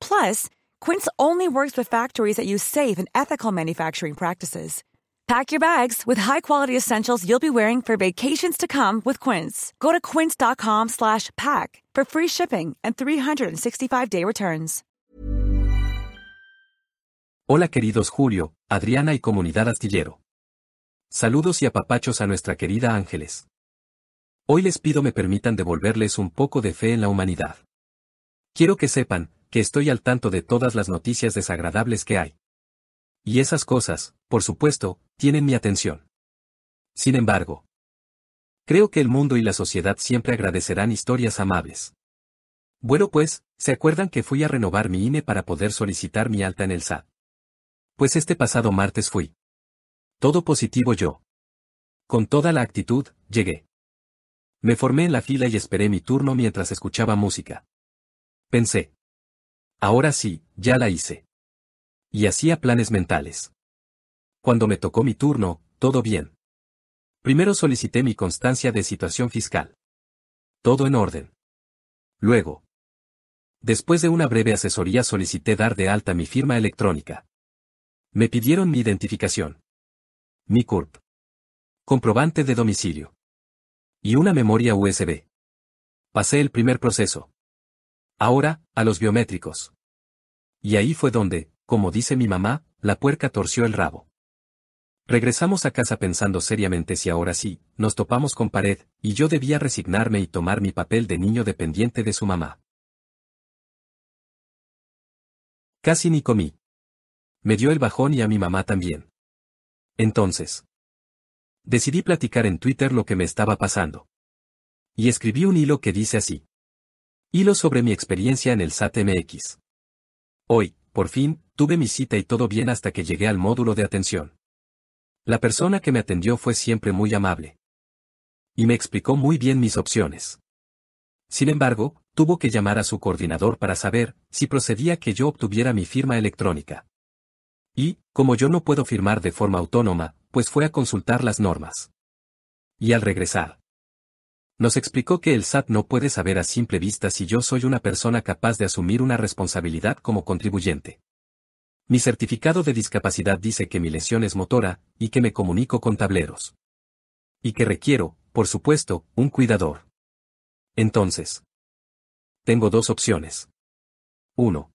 Plus, Quince only works with factories that use safe and ethical manufacturing practices. Pack your bags with high-quality essentials you'll be wearing for vacations to come with Quince. Go to quince.com/pack for free shipping and 365-day returns. Hola queridos Julio, Adriana y comunidad astillero. Saludos y apapachos a nuestra querida Ángeles. Hoy les pido me permitan devolverles un poco de fe en la humanidad. Quiero que sepan, que estoy al tanto de todas las noticias desagradables que hay. Y esas cosas, por supuesto, tienen mi atención. Sin embargo, creo que el mundo y la sociedad siempre agradecerán historias amables. Bueno pues, ¿se acuerdan que fui a renovar mi INE para poder solicitar mi alta en el SAT? Pues este pasado martes fui. Todo positivo yo. Con toda la actitud, llegué. Me formé en la fila y esperé mi turno mientras escuchaba música. Pensé. Ahora sí, ya la hice. Y hacía planes mentales. Cuando me tocó mi turno, todo bien. Primero solicité mi constancia de situación fiscal. Todo en orden. Luego. Después de una breve asesoría solicité dar de alta mi firma electrónica. Me pidieron mi identificación. Mi CURP. Comprobante de domicilio. Y una memoria USB. Pasé el primer proceso. Ahora, a los biométricos. Y ahí fue donde, como dice mi mamá, la puerca torció el rabo. Regresamos a casa pensando seriamente si ahora sí, nos topamos con pared, y yo debía resignarme y tomar mi papel de niño dependiente de su mamá. Casi ni comí. Me dio el bajón y a mi mamá también. Entonces. Decidí platicar en Twitter lo que me estaba pasando. Y escribí un hilo que dice así. Hilo sobre mi experiencia en el SAT-MX. Hoy, por fin, tuve mi cita y todo bien hasta que llegué al módulo de atención. La persona que me atendió fue siempre muy amable. Y me explicó muy bien mis opciones. Sin embargo, tuvo que llamar a su coordinador para saber si procedía que yo obtuviera mi firma electrónica. Y, como yo no puedo firmar de forma autónoma, pues fue a consultar las normas. Y al regresar, nos explicó que el SAT no puede saber a simple vista si yo soy una persona capaz de asumir una responsabilidad como contribuyente. Mi certificado de discapacidad dice que mi lesión es motora, y que me comunico con tableros. Y que requiero, por supuesto, un cuidador. Entonces. Tengo dos opciones. 1.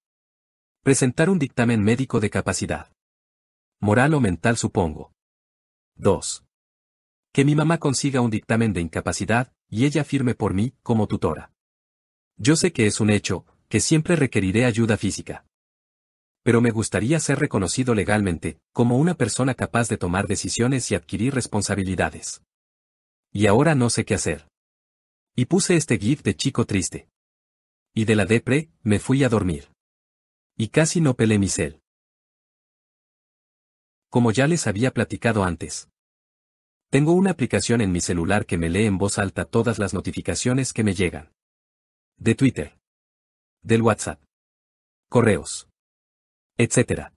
Presentar un dictamen médico de capacidad. Moral o mental supongo. 2. Que mi mamá consiga un dictamen de incapacidad, y ella firme por mí, como tutora. Yo sé que es un hecho, que siempre requeriré ayuda física. Pero me gustaría ser reconocido legalmente, como una persona capaz de tomar decisiones y adquirir responsabilidades. Y ahora no sé qué hacer. Y puse este gif de chico triste. Y de la depre, me fui a dormir. Y casi no pelé mi cel. Como ya les había platicado antes. Tengo una aplicación en mi celular que me lee en voz alta todas las notificaciones que me llegan. De Twitter. Del WhatsApp. Correos. Etc.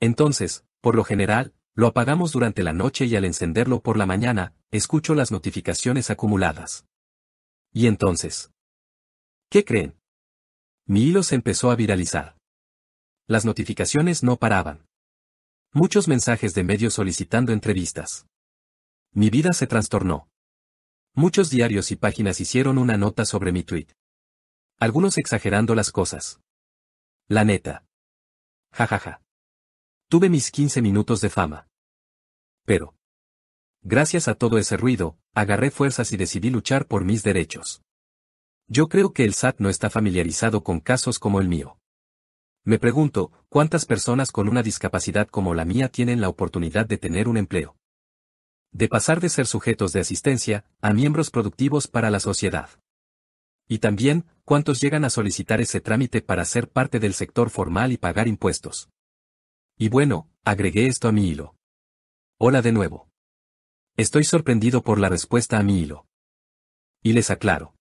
Entonces, por lo general, lo apagamos durante la noche y al encenderlo por la mañana, escucho las notificaciones acumuladas. Y entonces. ¿Qué creen? Mi hilo se empezó a viralizar. Las notificaciones no paraban. Muchos mensajes de medios solicitando entrevistas. Mi vida se trastornó. Muchos diarios y páginas hicieron una nota sobre mi tweet. Algunos exagerando las cosas. La neta. Ja ja ja. Tuve mis 15 minutos de fama. Pero, gracias a todo ese ruido, agarré fuerzas y decidí luchar por mis derechos. Yo creo que el SAT no está familiarizado con casos como el mío. Me pregunto, ¿cuántas personas con una discapacidad como la mía tienen la oportunidad de tener un empleo? De pasar de ser sujetos de asistencia a miembros productivos para la sociedad. Y también, ¿cuántos llegan a solicitar ese trámite para ser parte del sector formal y pagar impuestos? Y bueno, agregué esto a mi hilo. Hola de nuevo. Estoy sorprendido por la respuesta a mi hilo. Y les aclaro.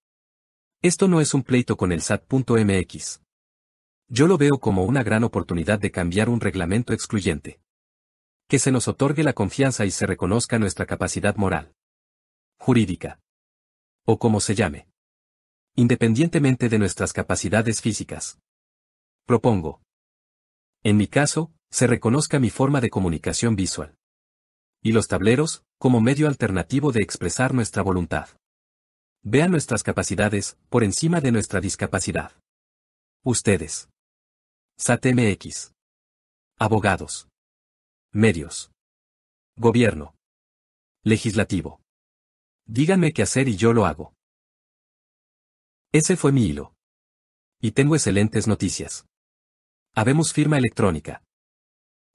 Esto no es un pleito con el SAT.mx. Yo lo veo como una gran oportunidad de cambiar un reglamento excluyente. Que se nos otorgue la confianza y se reconozca nuestra capacidad moral. Jurídica. O como se llame. Independientemente de nuestras capacidades físicas. Propongo. En mi caso, se reconozca mi forma de comunicación visual. Y los tableros, como medio alternativo de expresar nuestra voluntad. Vean nuestras capacidades, por encima de nuestra discapacidad. Ustedes. SATMX. Abogados. Medios. Gobierno. Legislativo. Díganme qué hacer y yo lo hago. Ese fue mi hilo. Y tengo excelentes noticias. Habemos firma electrónica.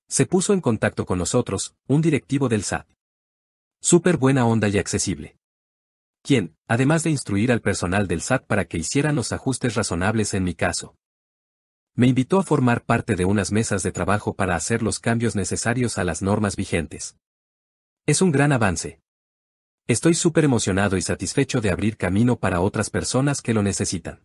Se puso en contacto con nosotros, un directivo del SAT. Súper buena onda y accesible. Quien, además de instruir al personal del SAT para que hicieran los ajustes razonables en mi caso, me invitó a formar parte de unas mesas de trabajo para hacer los cambios necesarios a las normas vigentes. Es un gran avance. Estoy súper emocionado y satisfecho de abrir camino para otras personas que lo necesitan.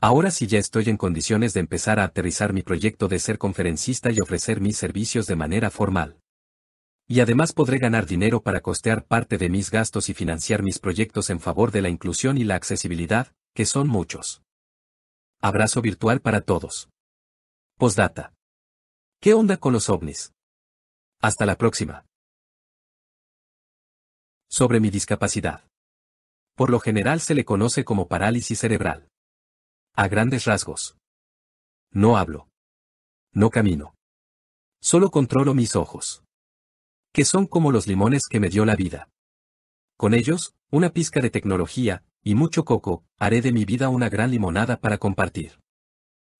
Ahora sí ya estoy en condiciones de empezar a aterrizar mi proyecto de ser conferencista y ofrecer mis servicios de manera formal. Y además podré ganar dinero para costear parte de mis gastos y financiar mis proyectos en favor de la inclusión y la accesibilidad, que son muchos. Abrazo virtual para todos. Postdata. ¿Qué onda con los ovnis? Hasta la próxima. Sobre mi discapacidad. Por lo general se le conoce como parálisis cerebral. A grandes rasgos. No hablo. No camino. Solo controlo mis ojos. Que son como los limones que me dio la vida. Con ellos, una pizca de tecnología, y mucho coco, haré de mi vida una gran limonada para compartir.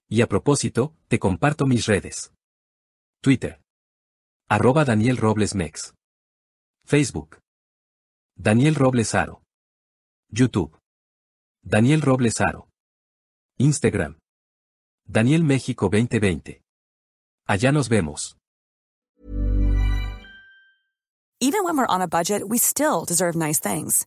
Y a propósito, te comparto mis redes. Twitter. Daniel Robles Mex. Facebook. Daniel Robles Aro. YouTube. Daniel Robles Aro. Instagram. Daniel México 2020. Allá nos vemos. Even when we're on a budget, we still deserve nice things.